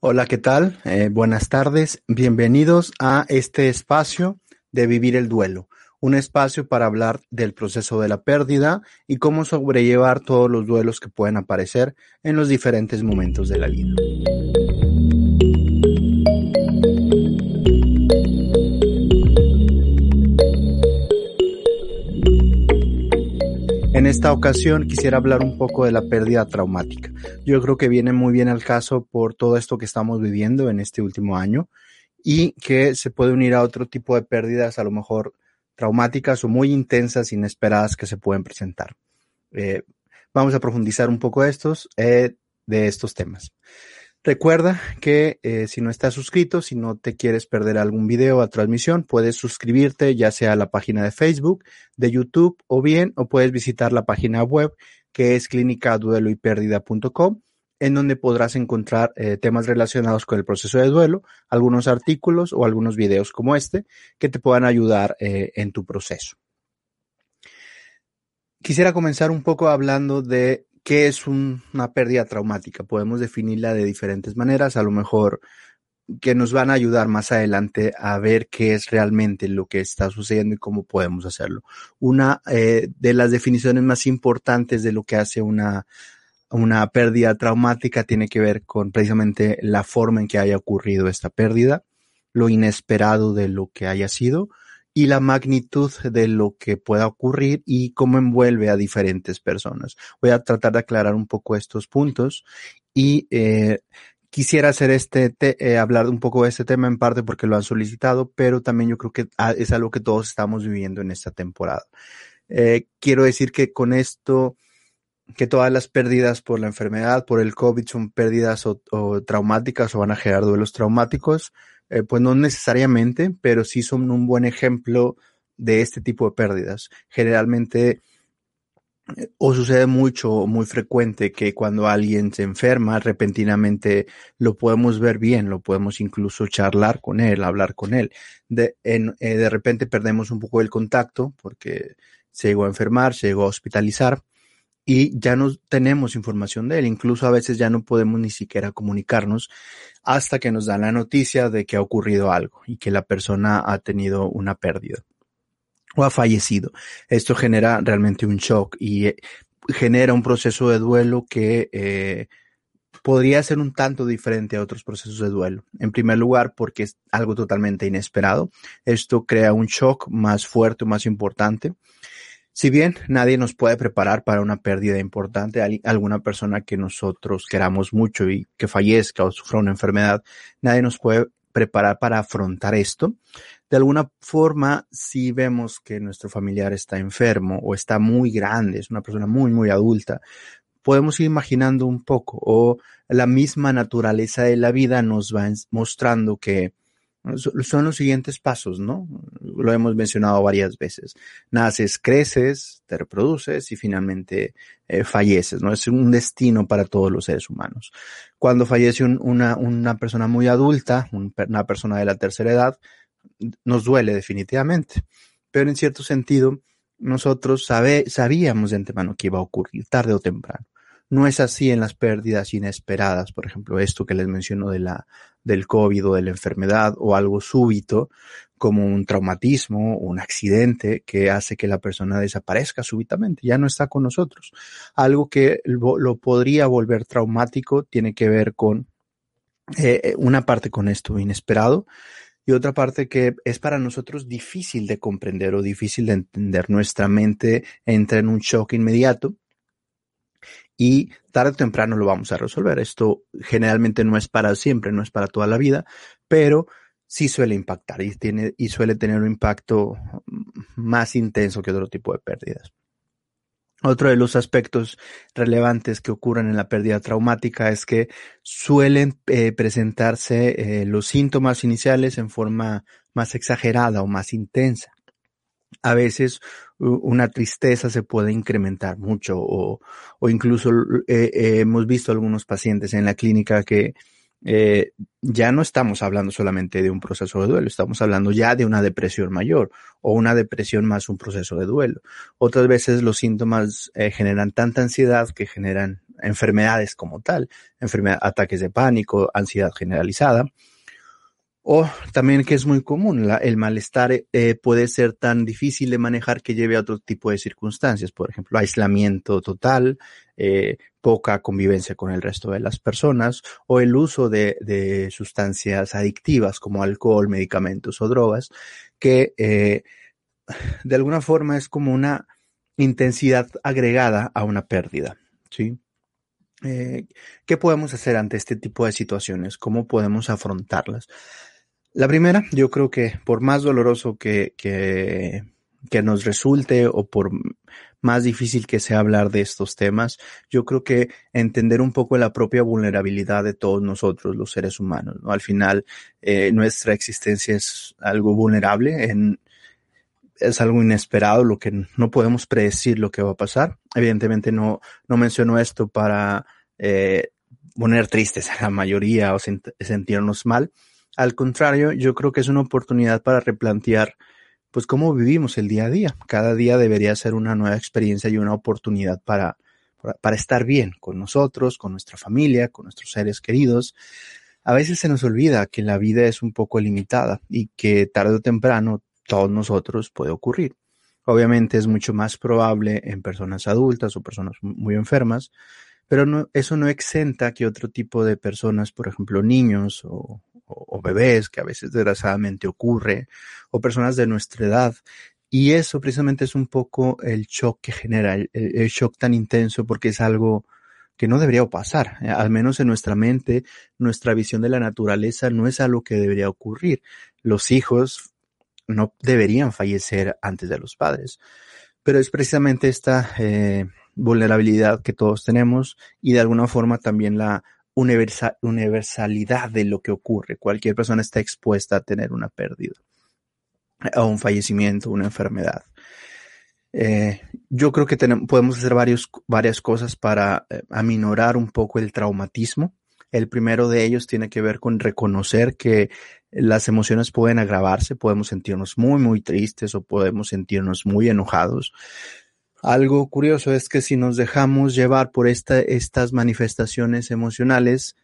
Hola, ¿qué tal? Eh, buenas tardes. Bienvenidos a este espacio de Vivir el Duelo, un espacio para hablar del proceso de la pérdida y cómo sobrellevar todos los duelos que pueden aparecer en los diferentes momentos de la vida. Esta ocasión quisiera hablar un poco de la pérdida traumática. Yo creo que viene muy bien al caso por todo esto que estamos viviendo en este último año y que se puede unir a otro tipo de pérdidas a lo mejor traumáticas o muy intensas, inesperadas que se pueden presentar. Eh, vamos a profundizar un poco estos, eh, de estos temas. Recuerda que eh, si no estás suscrito, si no te quieres perder algún video o transmisión, puedes suscribirte ya sea a la página de Facebook, de YouTube o bien, o puedes visitar la página web que es clínicadueloypérdida.com en donde podrás encontrar eh, temas relacionados con el proceso de duelo, algunos artículos o algunos videos como este que te puedan ayudar eh, en tu proceso. Quisiera comenzar un poco hablando de ¿Qué es una pérdida traumática? Podemos definirla de diferentes maneras, a lo mejor que nos van a ayudar más adelante a ver qué es realmente lo que está sucediendo y cómo podemos hacerlo. Una eh, de las definiciones más importantes de lo que hace una, una pérdida traumática tiene que ver con precisamente la forma en que haya ocurrido esta pérdida, lo inesperado de lo que haya sido, y la magnitud de lo que pueda ocurrir y cómo envuelve a diferentes personas. Voy a tratar de aclarar un poco estos puntos y eh, quisiera hacer este, eh, hablar un poco de este tema en parte porque lo han solicitado, pero también yo creo que ah, es algo que todos estamos viviendo en esta temporada. Eh, quiero decir que con esto, que todas las pérdidas por la enfermedad, por el COVID, son pérdidas o traumáticas o van a generar duelos traumáticos. Eh, pues no necesariamente, pero sí son un buen ejemplo de este tipo de pérdidas. Generalmente eh, o sucede mucho o muy frecuente que cuando alguien se enferma repentinamente lo podemos ver bien, lo podemos incluso charlar con él, hablar con él. De, en, eh, de repente perdemos un poco el contacto porque se llegó a enfermar, se llegó a hospitalizar y ya no tenemos información de él. Incluso a veces ya no podemos ni siquiera comunicarnos hasta que nos dan la noticia de que ha ocurrido algo y que la persona ha tenido una pérdida o ha fallecido. Esto genera realmente un shock y eh, genera un proceso de duelo que eh, podría ser un tanto diferente a otros procesos de duelo. En primer lugar, porque es algo totalmente inesperado. Esto crea un shock más fuerte, más importante. Si bien nadie nos puede preparar para una pérdida importante, alguna persona que nosotros queramos mucho y que fallezca o sufra una enfermedad, nadie nos puede preparar para afrontar esto. De alguna forma, si vemos que nuestro familiar está enfermo o está muy grande, es una persona muy, muy adulta, podemos ir imaginando un poco o la misma naturaleza de la vida nos va mostrando que son los siguientes pasos, ¿no? Lo hemos mencionado varias veces. Naces, creces, te reproduces y finalmente eh, falleces, ¿no? Es un destino para todos los seres humanos. Cuando fallece una, una persona muy adulta, una persona de la tercera edad, nos duele definitivamente. Pero en cierto sentido, nosotros sabíamos de antemano que iba a ocurrir tarde o temprano. No es así en las pérdidas inesperadas, por ejemplo, esto que les menciono de la, del COVID o de la enfermedad o algo súbito, como un traumatismo o un accidente que hace que la persona desaparezca súbitamente, ya no está con nosotros. Algo que lo, podría volver traumático tiene que ver con eh, eh, una parte con esto inesperado y otra parte que es para nosotros difícil de comprender o difícil de entender. Nuestra mente entra en un shock inmediato y tarde o temprano lo vamos a resolver. Esto generalmente no es para siempre, no es para toda la vida, pero sí suele impactar y, tiene, y suele tener un impacto más intenso que otro tipo de pérdidas. Otro de los aspectos relevantes que ocurren en la pérdida traumática es que suelen eh, presentarse eh, los síntomas iniciales en forma más exagerada o más intensa a veces una tristeza se puede incrementar mucho o, o incluso eh, eh, hemos visto algunos pacientes en la clínica que eh, ya no estamos hablando solamente de un proceso de duelo, estamos hablando ya de una depresión mayor o una depresión más un proceso de duelo. Otras veces los síntomas generan tanta ansiedad que generan enfermedades como tal, enfermedad, ataques de pánico, ansiedad generalizada. O también que es muy común, el malestar eh, puede ser tan difícil de manejar que lleve a otro tipo de circunstancias, por ejemplo, aislamiento total, eh, poca convivencia con el resto de las personas o el uso de, sustancias adictivas como alcohol, medicamentos o drogas, que eh, de alguna forma es como una intensidad agregada a una pérdida, ¿sí? ¿Qué podemos hacer ante este tipo de situaciones? ¿Cómo podemos afrontarlas? La primera, yo creo que por más doloroso que, que, nos resulte o por más difícil que sea hablar de estos temas, yo creo que entender un poco la propia vulnerabilidad de todos nosotros, los seres humanos. ¿no? Al final, eh, nuestra existencia es algo vulnerable, es algo inesperado, lo que no podemos predecir lo que va a pasar. Evidentemente no, no menciono esto para eh, poner tristes a la mayoría o sentirnos mal, al contrario, yo creo que es una oportunidad para replantear pues cómo vivimos el día a día. Cada día debería ser una nueva experiencia y una oportunidad para, para, estar bien con nosotros, con nuestra familia, con nuestros seres queridos. A veces se nos olvida que la vida es un poco limitada y que tarde o temprano todos nosotros puede ocurrir. Obviamente es mucho más probable en personas adultas o personas muy enfermas, pero no, eso no exenta que otro tipo de personas, por ejemplo niños o, o, bebés, que a veces desgraciadamente ocurre, o personas de nuestra edad. Y eso precisamente es un poco el shock que genera, el, shock tan intenso, porque es algo que no debería pasar. Eh, al menos en nuestra mente, nuestra visión de la naturaleza no es algo que debería ocurrir. Los hijos no deberían fallecer antes de los padres. Pero es precisamente esta eh, vulnerabilidad que todos tenemos y de alguna forma también la universalidad de lo que ocurre. Cualquier persona está expuesta a tener una pérdida, a un fallecimiento, una enfermedad. Eh, yo creo que podemos hacer varias cosas para eh, aminorar un poco el traumatismo. El primero de ellos tiene que ver con reconocer que las emociones pueden agravarse, podemos sentirnos muy, muy tristes o podemos sentirnos muy enojados. Algo curioso es que si nos dejamos llevar por esta, estas manifestaciones emocionales,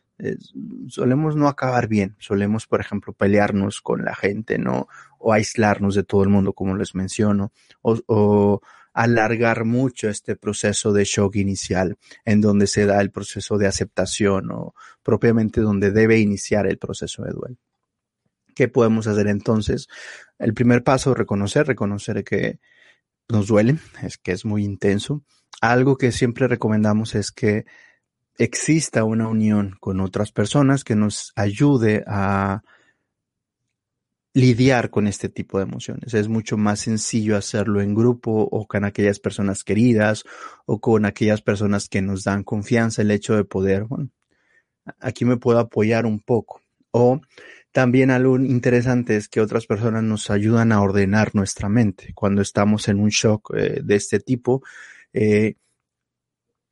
solemos no acabar bien. Solemos, por ejemplo, pelearnos con la gente, ¿no? O aislarnos de todo el mundo, como les menciono, o, o alargar mucho este proceso de shock inicial, en donde se da el proceso de aceptación o propiamente donde debe iniciar el proceso de duelo. ¿Qué podemos hacer entonces? El primer paso, reconocer, reconocer que nos duele, es que es muy intenso. Algo que siempre recomendamos es que exista una unión con otras personas que nos ayude a lidiar con este tipo de emociones. Es mucho más sencillo hacerlo en grupo o con aquellas personas queridas o con aquellas personas que nos dan confianza el hecho de poder, bueno, aquí me puedo apoyar un poco. O también algo interesante es que otras personas nos ayudan a ordenar nuestra mente. Cuando estamos en un shock eh, de este tipo, eh,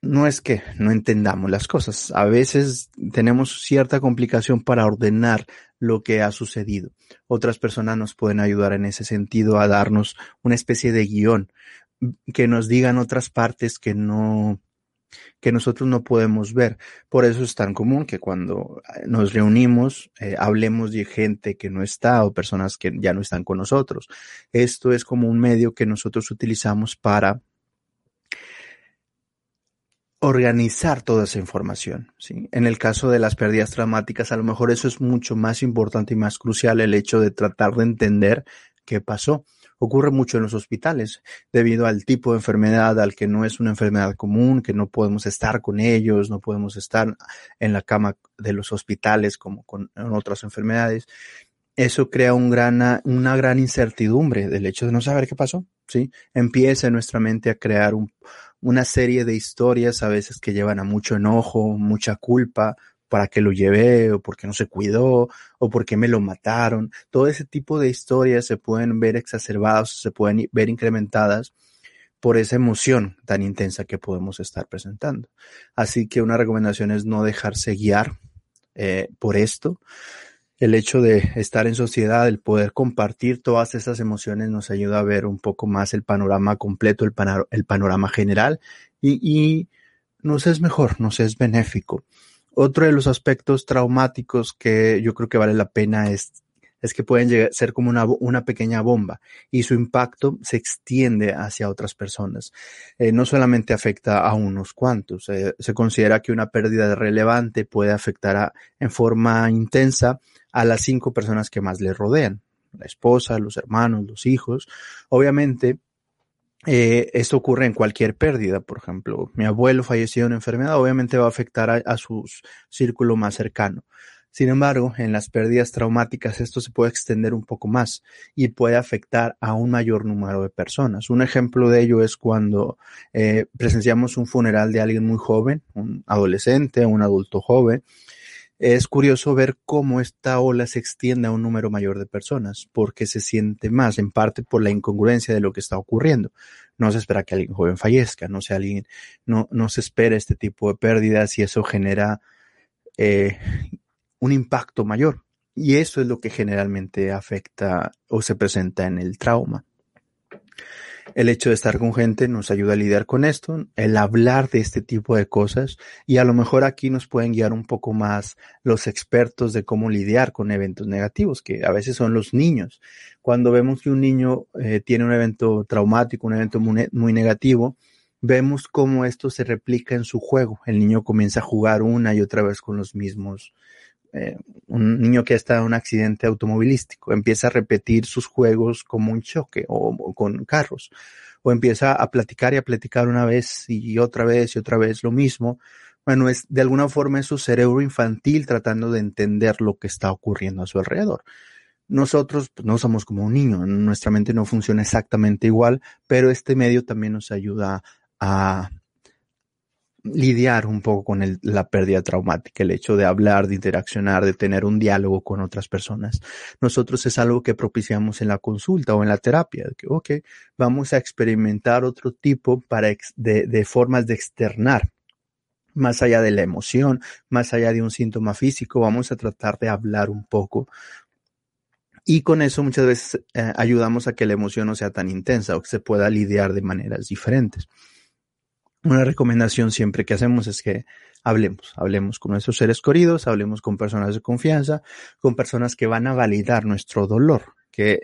no es que no entendamos las cosas. A veces tenemos cierta complicación para ordenar lo que ha sucedido. Otras personas nos pueden ayudar en ese sentido a darnos una especie de guion, que nos digan otras partes que no, que nosotros no podemos ver. Por eso es tan común que cuando eh, nos reunimos eh, hablemos de gente que no está o personas que ya no están con nosotros. Esto es como un medio que nosotros utilizamos para organizar toda esa información. En el caso de las pérdidas traumáticas, a lo mejor eso es mucho más importante y más crucial, el hecho de tratar de entender qué pasó ocurre mucho en los hospitales debido al tipo de enfermedad, al que no es una enfermedad común, que no podemos estar con ellos, no podemos estar en la cama de los hospitales como con otras enfermedades. Eso crea una gran incertidumbre del hecho de no saber qué pasó. Empieza nuestra mente a crear un, una serie de historias a veces que llevan a mucho enojo, mucha culpa, para qué lo llevé o por qué no se cuidó o por qué me lo mataron. Todo ese tipo de historias se pueden ver exacerbadas, se pueden ver incrementadas por esa emoción tan intensa que podemos estar presentando. Así que una recomendación es no dejarse guiar eh, por esto. El hecho de estar en sociedad, el poder compartir todas esas emociones nos ayuda a ver un poco más el panorama completo, el, panorama general y, y nos es mejor, nos es benéfico. Otro de los aspectos traumáticos que yo creo que vale la pena es, es que pueden llegar, ser como una, una, pequeña bomba y su impacto se extiende hacia otras personas. Eh, no solamente afecta a unos cuantos, eh, se considera que una pérdida relevante puede afectar a, en forma intensa a las cinco personas que más le rodean, la esposa, los hermanos, los hijos. Obviamente, eh, esto ocurre en cualquier pérdida, por ejemplo, mi abuelo falleció de una enfermedad, obviamente va a afectar a, su círculo más cercano. Sin embargo, en las pérdidas traumáticas esto se puede extender un poco más y puede afectar a un mayor número de personas. Un ejemplo de ello es cuando eh, presenciamos un funeral de alguien muy joven, un adolescente, un adulto joven, es curioso ver cómo esta ola se extiende a un número mayor de personas, porque se siente más, en parte por la incongruencia de lo que está ocurriendo. No se espera que alguien joven fallezca, no se alguien, no, no se espera este tipo de pérdidas y eso genera eh, un impacto mayor. Y eso es lo que generalmente afecta o se presenta en el trauma. El hecho de estar con gente nos ayuda a lidiar con esto, el hablar de este tipo de cosas y a lo mejor aquí nos pueden guiar un poco más los expertos de cómo lidiar con eventos negativos, que a veces son los niños. Cuando vemos que un niño eh, tiene un evento traumático, un evento muy, muy negativo, vemos cómo esto se replica en su juego. El niño comienza a jugar una y otra vez con los mismos eh, un niño que está en un accidente automovilístico empieza a repetir sus juegos como un choque o, con carros, o empieza a platicar y a platicar una vez y otra vez y otra vez lo mismo. Bueno, es de alguna forma es su cerebro infantil tratando de entender lo que está ocurriendo a su alrededor. Nosotros pues, no somos como un niño, nuestra mente no funciona exactamente igual, pero este medio también nos ayuda a, lidiar un poco con la pérdida traumática, el hecho de hablar, de interaccionar, de tener un diálogo con otras personas. Nosotros es algo que propiciamos en la consulta o en la terapia, que, ok, vamos a experimentar otro tipo para de, de formas de externar más allá de la emoción, más allá de un síntoma físico, vamos a tratar de hablar un poco. Y con eso muchas veces eh, ayudamos a que la emoción no sea tan intensa o que se pueda lidiar de maneras diferentes una recomendación siempre que hacemos es que hablemos, hablemos con nuestros seres queridos, hablemos con personas de confianza, con personas que van a validar nuestro dolor, que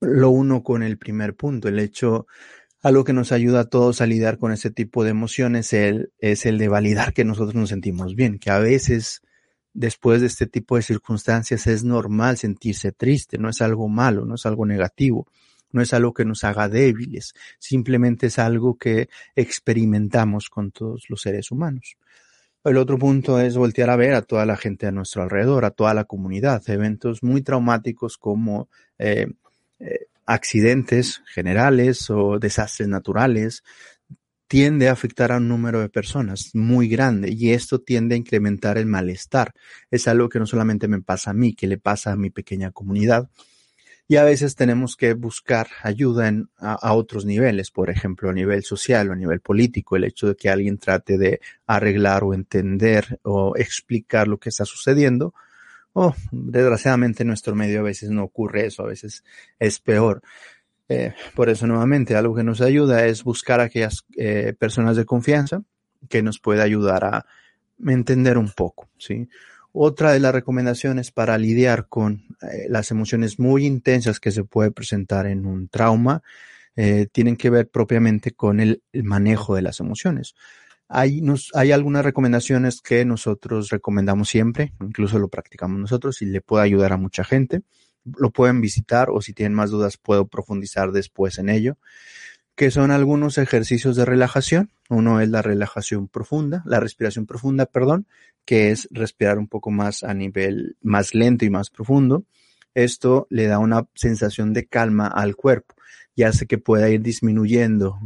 lo uno con el primer punto, el hecho, algo que nos ayuda a todos a lidiar con ese tipo de emociones el, es el de validar que nosotros nos sentimos bien, que a veces después de este tipo de circunstancias es normal sentirse triste, no es algo malo, no es algo negativo no es algo que nos haga débiles, simplemente es algo que experimentamos con todos los seres humanos. El otro punto es voltear a ver a toda la gente a nuestro alrededor, a toda la comunidad. Eventos muy traumáticos como eh, eh, accidentes generales o desastres naturales tiende a afectar a un número de personas muy grande y esto tiende a incrementar el malestar. Es algo que no solamente me pasa a mí, que le pasa a mi pequeña comunidad, y a veces tenemos que buscar ayuda en, a, otros niveles, por ejemplo, a nivel social o a nivel político, el hecho de que alguien trate de arreglar o entender o explicar lo que está sucediendo. Oh, desgraciadamente en nuestro medio a veces no ocurre eso, a veces es peor. Eh, por eso nuevamente algo que nos ayuda es buscar a aquellas eh, personas de confianza que nos pueda ayudar a entender un poco, ¿sí? Otra de las recomendaciones para lidiar con eh, las emociones muy intensas que se puede presentar en un trauma eh, tienen que ver propiamente con el, manejo de las emociones. Hay, hay algunas recomendaciones que nosotros recomendamos siempre, incluso lo practicamos nosotros y le puede ayudar a mucha gente. Lo pueden visitar o si tienen más dudas puedo profundizar después en ello que son algunos ejercicios de relajación. Uno es la relajación profunda, la respiración profunda, perdón, que es respirar un poco más a nivel más lento y más profundo. Esto le da una sensación de calma al cuerpo y hace que pueda ir disminuyendo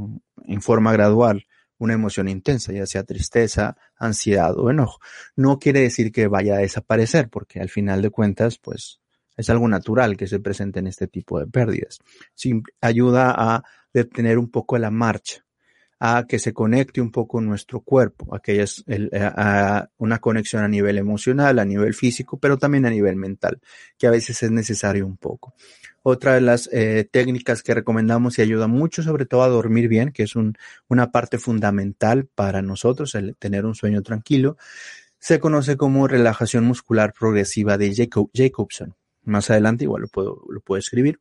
en forma gradual una emoción intensa, ya sea tristeza, ansiedad o enojo. No quiere decir que vaya a desaparecer, porque al final de cuentas, pues es algo natural que se presente en este tipo de pérdidas. ayuda a detener un poco la marcha, a que se conecte un poco nuestro cuerpo, a que es una conexión a nivel emocional, a nivel físico, pero también a nivel mental, que a veces es necesario un poco. Otra de las eh, técnicas que recomendamos y ayuda mucho, sobre todo a dormir bien, que es un, una parte fundamental para nosotros, el tener un sueño tranquilo, se conoce como relajación muscular progresiva de Jacobson. Más adelante igual lo puedo, lo puedo escribir.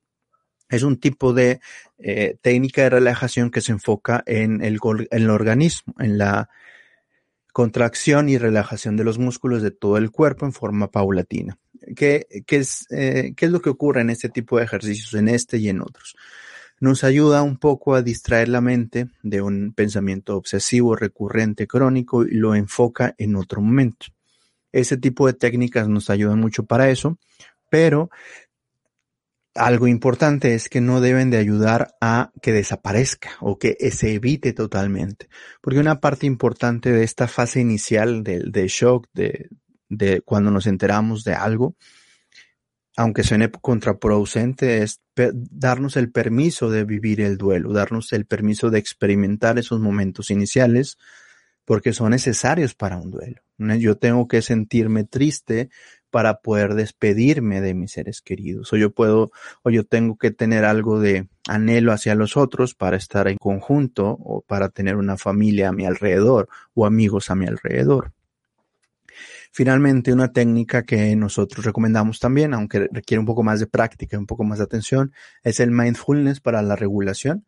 Es un tipo de eh, técnica de relajación que se enfoca en el, en el organismo, en la contracción y relajación de los músculos de todo el cuerpo en forma paulatina. ¿Qué, qué es, eh, ¿Qué es lo que ocurre en este tipo de ejercicios, en este y en otros? Nos ayuda un poco a distraer la mente de un pensamiento obsesivo, recurrente, crónico y lo enfoca en otro momento. Ese tipo de técnicas nos ayudan mucho para eso, pero algo importante es que no deben de ayudar a que desaparezca o que se evite totalmente. Porque una parte importante de esta fase inicial de, shock, de, de cuando nos enteramos de algo, aunque suene contraproducente, es darnos el permiso de vivir el duelo, darnos el permiso de experimentar esos momentos iniciales, porque son necesarios para un duelo. Yo tengo que sentirme triste para poder despedirme de mis seres queridos, o yo puedo, o yo tengo que tener algo de anhelo hacia los otros para estar en conjunto, o para tener una familia a mi alrededor, o amigos a mi alrededor. Finalmente, una técnica que nosotros recomendamos también, aunque requiere un poco más de práctica y un poco más de atención, es el mindfulness para la regulación.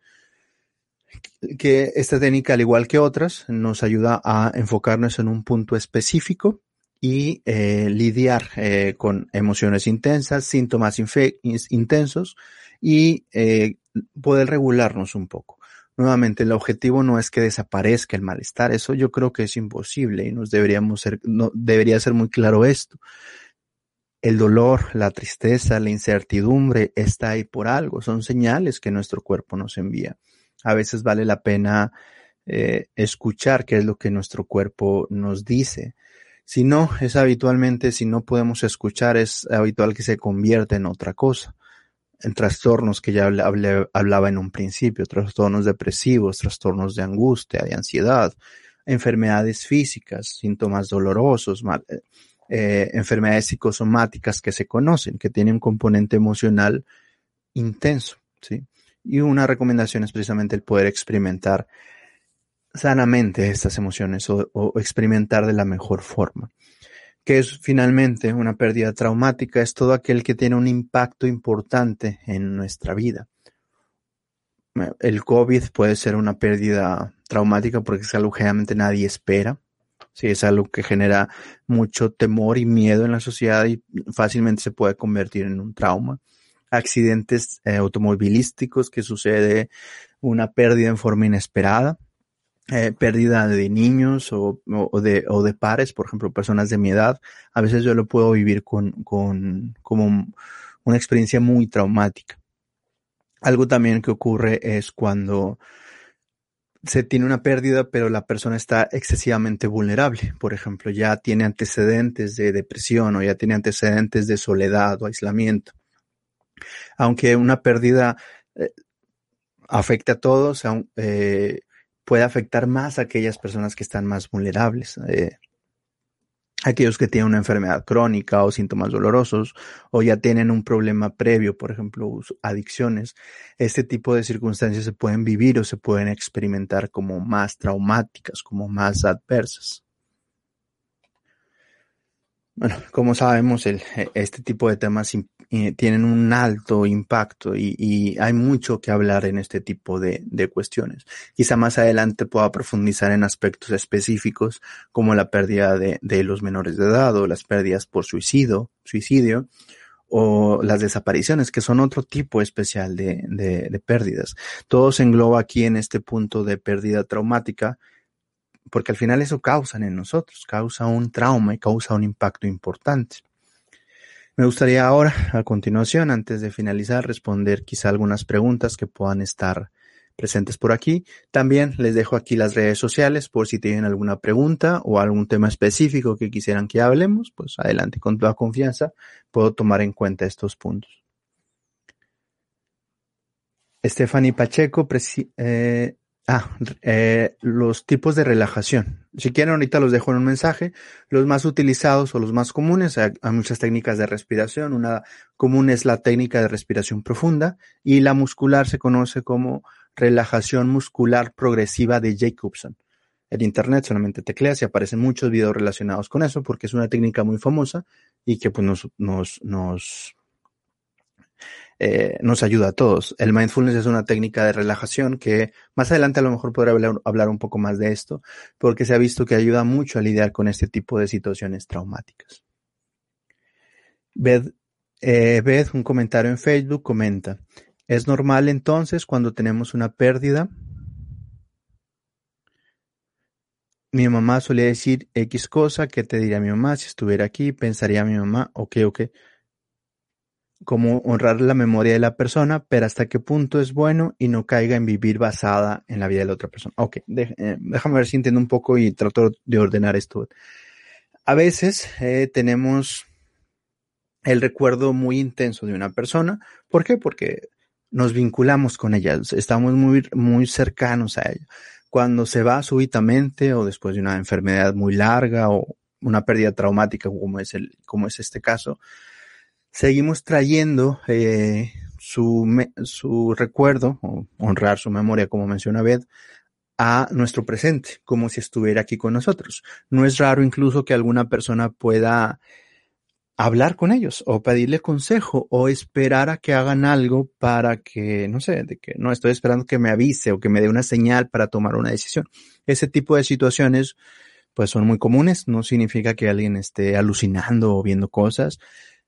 Que esta técnica, al igual que otras, nos ayuda a enfocarnos en un punto específico y eh, lidiar eh, con emociones intensas, síntomas intensos y eh, poder regularnos un poco. Nuevamente, el objetivo no es que desaparezca el malestar, eso yo creo que es imposible y nos deberíamos ser, no, debería ser muy claro esto. El dolor, la tristeza, la incertidumbre está ahí por algo, son señales que nuestro cuerpo nos envía. A veces vale la pena eh, escuchar qué es lo que nuestro cuerpo nos dice. Si no, es habitualmente, si no podemos escuchar, es habitual que se convierta en otra cosa en trastornos que ya hablaba en un principio, trastornos depresivos, trastornos de angustia, de ansiedad, enfermedades físicas, síntomas dolorosos, eh, eh, enfermedades psicosomáticas que se conocen, que tienen un componente emocional intenso, ¿sí? Y una recomendación es precisamente el poder experimentar sanamente estas emociones o experimentar de la mejor forma que es finalmente una pérdida traumática, es todo aquel que tiene un impacto importante en nuestra vida. El COVID puede ser una pérdida traumática porque es algo que generalmente nadie espera. Sí, es algo que genera mucho temor y miedo en la sociedad y fácilmente se puede convertir en un trauma. Accidentes eh, automovilísticos que sucede una pérdida en forma inesperada eh, pérdida de niños o, de, o de pares, por ejemplo, personas de mi edad, a veces yo lo puedo vivir con, con como una experiencia muy traumática. Algo también que ocurre es cuando se tiene una pérdida, pero la persona está excesivamente vulnerable. Por ejemplo, ya tiene antecedentes de depresión o ya tiene antecedentes de soledad o aislamiento. Aunque una pérdida eh, afecte a todos, eh, puede afectar más a aquellas personas que están más vulnerables. Eh, aquellos que tienen una enfermedad crónica o síntomas dolorosos o ya tienen un problema previo, por ejemplo, adicciones, este tipo de circunstancias se pueden vivir o se pueden experimentar como más traumáticas, como más adversas. Bueno, como sabemos, el, e, este tipo de temas tienen un alto impacto y, hay mucho que hablar en este tipo de, cuestiones. Quizá más adelante pueda profundizar en aspectos específicos como la pérdida de, los menores de edad o las pérdidas por suicidio, suicidio o las desapariciones, que son otro tipo especial de pérdidas. Todo se engloba aquí en este punto de pérdida traumática porque al final eso causa en nosotros, causa un trauma y causa un impacto importante. Me gustaría ahora, a continuación, antes de finalizar, responder quizá algunas preguntas que puedan estar presentes por aquí. También les dejo aquí las redes sociales por si tienen alguna pregunta o algún tema específico que quisieran que hablemos, pues adelante con toda confianza, puedo tomar en cuenta estos puntos. Stephanie Pacheco eh, Ah, eh, los tipos de relajación. Si quieren, ahorita los dejo en un mensaje. Los más utilizados o los más comunes, hay, muchas técnicas de respiración. Una común es la técnica de respiración profunda y la muscular se conoce como relajación muscular progresiva de Jacobson. En internet solamente tecleas y aparecen muchos videos relacionados con eso porque es una técnica muy famosa y que pues nos, nos, nos eh, nos ayuda a todos. El mindfulness es una técnica de relajación que más adelante a lo mejor podré hablar, un poco más de esto, porque se ha visto que ayuda mucho a lidiar con este tipo de situaciones traumáticas. Beth, eh, Beth, un comentario en Facebook, comenta, ¿es normal entonces cuando tenemos una pérdida? Mi mamá solía decir X cosa, ¿qué te diría mi mamá si estuviera aquí? Pensaría mi mamá, ok, ok como honrar la memoria de la persona, pero hasta qué punto es bueno y no caiga en vivir basada en la vida de la otra persona. Ok, eh, déjame ver si entiendo un poco y trato de ordenar esto. A veces eh, tenemos el recuerdo muy intenso de una persona. ¿Por qué? Porque nos vinculamos con ella, estamos muy, muy cercanos a ella. Cuando se va súbitamente o después de una enfermedad muy larga o una pérdida traumática como es, el, como es este caso, seguimos trayendo eh, su, su recuerdo, o honrar su memoria, como menciona Beth, a nuestro presente, como si estuviera aquí con nosotros. No es raro incluso que alguna persona pueda hablar con ellos o pedirle consejo o esperar a que hagan algo para que, no sé, de que no estoy esperando que me avise o que me dé una señal para tomar una decisión. Ese tipo de situaciones pues son muy comunes, no significa que alguien esté alucinando o viendo cosas,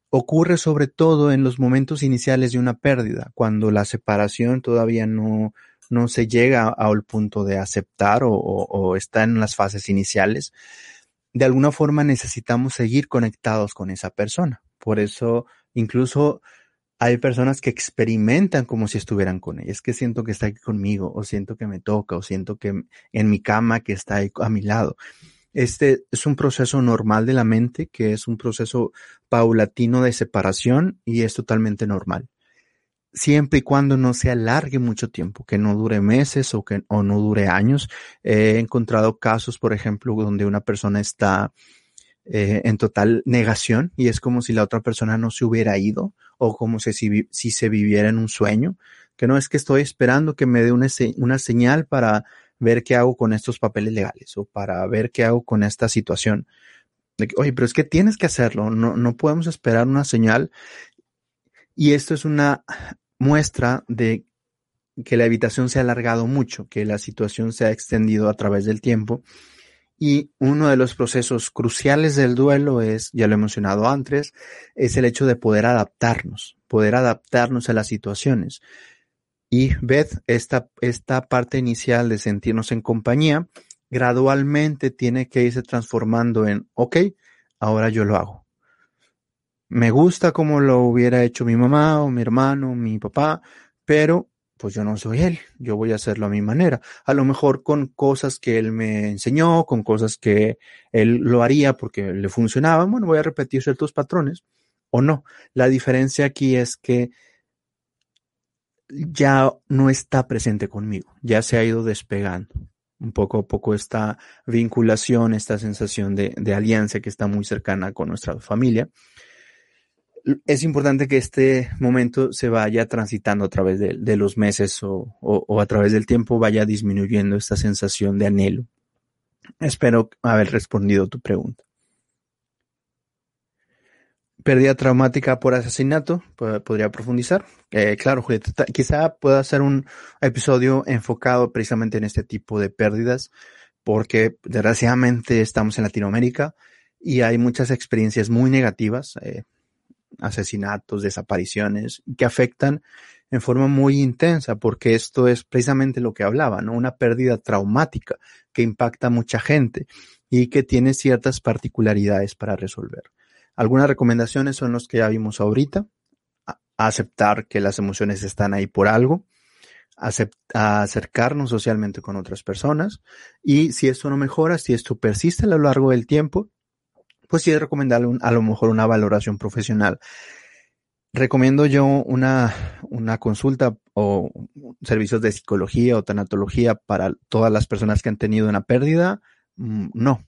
Ocurre sobre todo en los momentos iniciales de una pérdida, cuando la separación todavía no, no se llega al punto de aceptar o, o, está en las fases iniciales. De alguna forma necesitamos seguir conectados con esa persona. Por eso incluso hay personas que experimentan como si estuvieran con ella. Es que siento que está aquí conmigo, o siento que me toca, o siento que en mi cama que está ahí a mi lado. Este es un proceso normal de la mente, que es un proceso paulatino de separación y es totalmente normal. Siempre y cuando no se alargue mucho tiempo, que no dure meses o que o no dure años. He encontrado casos, por ejemplo, donde una persona está eh, en total negación y es como si la otra persona no se hubiera ido o como si, si se viviera en un sueño, que no es que estoy esperando que me dé una, una señal para ver qué hago con estos papeles legales o para ver qué hago con esta situación. Oye, pero es que tienes que hacerlo, no, no podemos esperar una señal. Y esto es una muestra de que la habitación se ha alargado mucho, que la situación se ha extendido a través del tiempo. Y uno de los procesos cruciales del duelo es, ya lo he mencionado antes, es el hecho de poder adaptarnos, poder adaptarnos a las situaciones. Y Beth, esta, esta parte inicial de sentirnos en compañía, gradualmente tiene que irse transformando en, ok, ahora yo lo hago. Me gusta como lo hubiera hecho mi mamá o mi hermano, mi papá, pero pues yo no soy él, yo voy a hacerlo a mi manera. A lo mejor con cosas que él me enseñó, con cosas que él lo haría porque le funcionaban, bueno, voy a repetir ciertos patrones o no. La diferencia aquí es que ya no está presente conmigo, ya se ha ido despegando. Un poco a poco esta vinculación, esta sensación de, alianza que está muy cercana con nuestra familia. Es importante que este momento se vaya transitando a través de, los meses o a través del tiempo, vaya disminuyendo esta sensación de anhelo. Espero haber respondido tu pregunta pérdida traumática por asesinato, podría profundizar. Eh, claro, Julieta, quizá pueda hacer un episodio enfocado precisamente en este tipo de pérdidas, porque desgraciadamente estamos en Latinoamérica y hay muchas experiencias muy negativas, eh, asesinatos, desapariciones, que afectan en forma muy intensa, porque esto es precisamente lo que hablaba, ¿no? Una pérdida traumática que impacta a mucha gente y que tiene ciertas particularidades para resolver. Algunas recomendaciones son los que ya vimos ahorita. aceptar que las emociones están ahí por algo. acercarnos socialmente con otras personas. Y si esto no mejora, si esto persiste a lo largo del tiempo, pues sí es recomendable a lo mejor una valoración profesional. ¿Recomiendo yo una, una consulta o servicios de psicología o tanatología para todas las personas que han tenido una pérdida? Mm, no,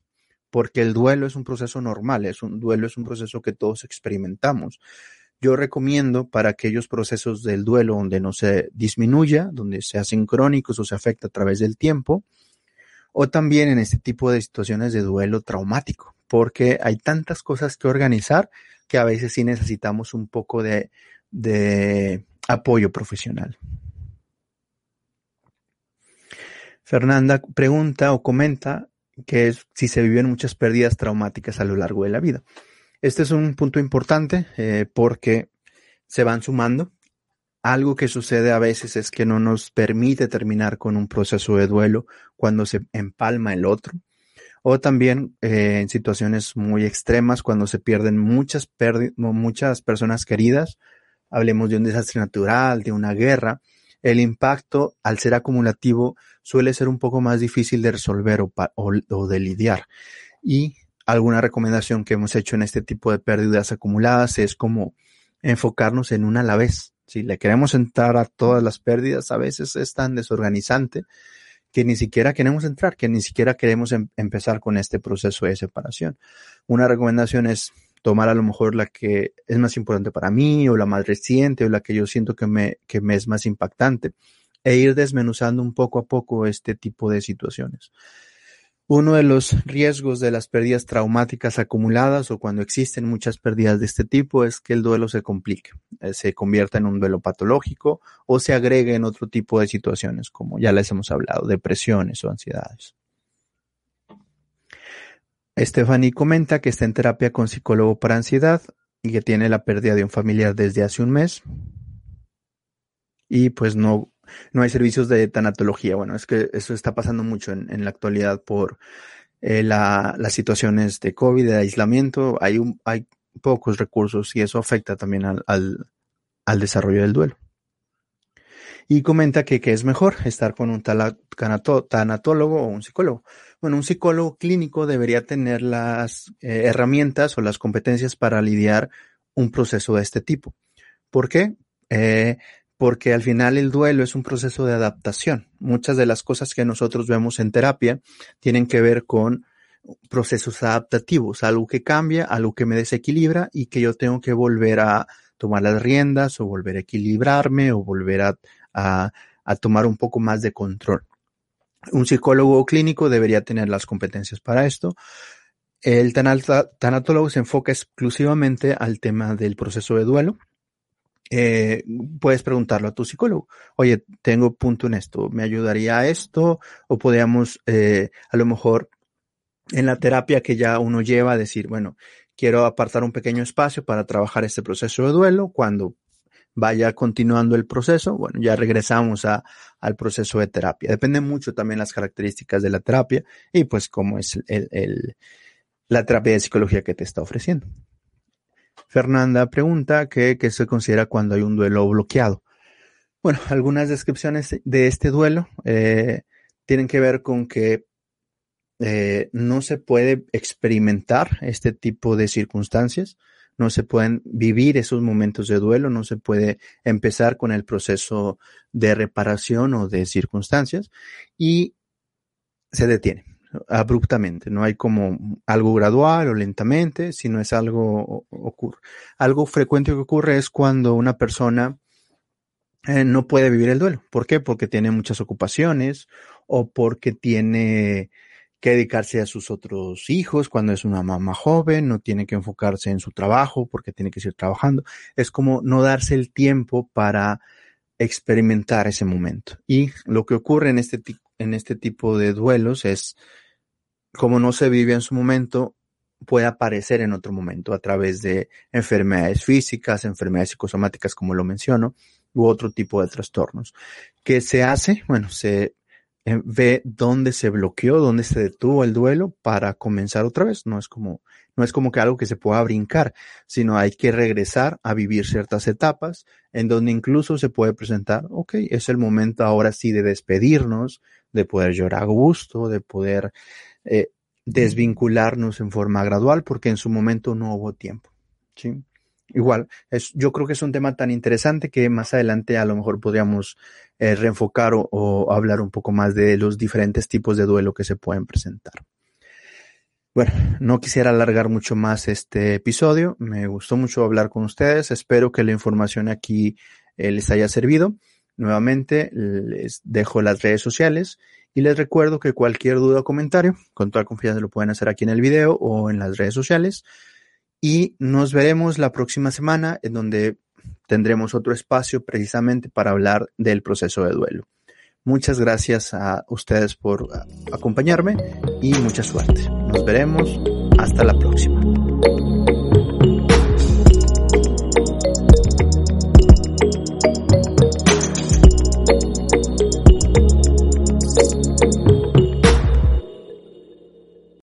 porque el duelo es un proceso normal, es un duelo es un proceso que todos experimentamos. Yo recomiendo para aquellos procesos del duelo donde no se disminuya, donde se hacen crónicos o se afecta a través del tiempo, o también en este tipo de situaciones de duelo traumático, porque hay tantas cosas que organizar que a veces sí necesitamos un poco de, apoyo profesional. Fernanda pregunta o comenta que es si se viven muchas pérdidas traumáticas a lo largo de la vida. Este es un punto importante eh, porque se van sumando. Algo que sucede a veces es que no nos permite terminar con un proceso de duelo cuando se empalma el otro o también eh, en situaciones muy extremas cuando se pierden muchas, muchas personas queridas, hablemos de un desastre natural, de una guerra, el impacto al ser acumulativo suele ser un poco más difícil de resolver o, de lidiar. Y alguna recomendación que hemos hecho en este tipo de pérdidas acumuladas es como enfocarnos en una a la vez. Si le queremos entrar a todas las pérdidas, a veces es tan desorganizante que ni siquiera queremos entrar, que ni siquiera queremos em, empezar con este proceso de separación. Una recomendación es tomar a lo mejor la que es más importante para mí o la más reciente o la que yo siento que me es más impactante e ir desmenuzando un poco a poco este tipo de situaciones. Uno de los riesgos de las pérdidas traumáticas acumuladas o cuando existen muchas pérdidas de este tipo es que el duelo se complique, eh, se convierta en un duelo patológico o se agregue en otro tipo de situaciones, como ya les hemos hablado, depresiones o ansiedades. Stephanie comenta que está en terapia con psicólogo para ansiedad y que tiene la pérdida de un familiar desde hace un mes. Y pues no no hay servicios de tanatología. Bueno, es que eso está pasando mucho en, la actualidad por eh, las situaciones de COVID, de aislamiento. Hay, hay pocos recursos y eso afecta también al, desarrollo del duelo. Y comenta que, es mejor estar con un tanatólogo o un psicólogo. Bueno, un psicólogo clínico debería tener las eh, herramientas o las competencias para lidiar un proceso de este tipo. ¿Por qué? Eh, porque al final el duelo es un proceso de adaptación. Muchas de las cosas que nosotros vemos en terapia tienen que ver con procesos adaptativos, algo que cambia, algo que me desequilibra y que yo tengo que volver a tomar las riendas o volver a equilibrarme o volver a, tomar un poco más de control. Un psicólogo clínico debería tener las competencias para esto. El tanatólogo se enfoca exclusivamente al tema del proceso de duelo eh, puedes preguntarlo a tu psicólogo. Oye, tengo punto en esto, ¿me ayudaría a esto? O podríamos, eh, a lo mejor, en la terapia que ya uno lleva, decir, bueno, quiero apartar un pequeño espacio para trabajar este proceso de duelo. Cuando vaya continuando el proceso, bueno, ya regresamos al proceso de terapia. Depende mucho también las características de la terapia y pues cómo es el, el, la terapia de psicología que te está ofreciendo. Fernanda pregunta qué se considera cuando hay un duelo bloqueado. Bueno, algunas descripciones de este duelo eh, tienen que ver con que eh, no se puede experimentar este tipo de circunstancias, no se pueden vivir esos momentos de duelo, no se puede empezar con el proceso de reparación o de circunstancias y se detiene abruptamente, no hay como algo gradual o lentamente, sino es algo ocurre. Algo frecuente que ocurre es cuando una persona eh, no puede vivir el duelo. ¿Por qué? Porque tiene muchas ocupaciones o porque tiene que dedicarse a sus otros hijos cuando es una mamá joven, no tiene que enfocarse en su trabajo porque tiene que seguir trabajando. Es como no darse el tiempo para experimentar ese momento. Y lo que ocurre en este, en este tipo de duelos es, como no se vive en su momento, puede aparecer en otro momento a través de enfermedades físicas, enfermedades psicosomáticas, como lo menciono, u otro tipo de trastornos. ¿Qué se hace? Bueno, se eh, ve dónde se bloqueó, dónde se detuvo el duelo para comenzar otra vez. No es como, no es como que algo que se pueda brincar, sino hay que regresar a vivir ciertas etapas en donde incluso se puede presentar, ok, es el momento ahora sí de despedirnos, de poder llorar a gusto, de poder eh, desvincularnos en forma gradual, porque en su momento no hubo tiempo. ¿sí? Igual, es, yo creo que es un tema tan interesante que más adelante a lo mejor podríamos eh, reenfocar o, hablar un poco más de los diferentes tipos de duelo que se pueden presentar. Bueno, no quisiera alargar mucho más este episodio. Me gustó mucho hablar con ustedes. Espero que la información aquí eh, les haya servido. Nuevamente les dejo las redes sociales y les recuerdo que cualquier duda o comentario, con toda confianza lo pueden hacer aquí en el video o en las redes sociales. Y nos veremos la próxima semana en donde tendremos otro espacio precisamente para hablar del proceso de duelo. Muchas gracias a ustedes por acompañarme y mucha suerte. Nos veremos. Hasta la próxima.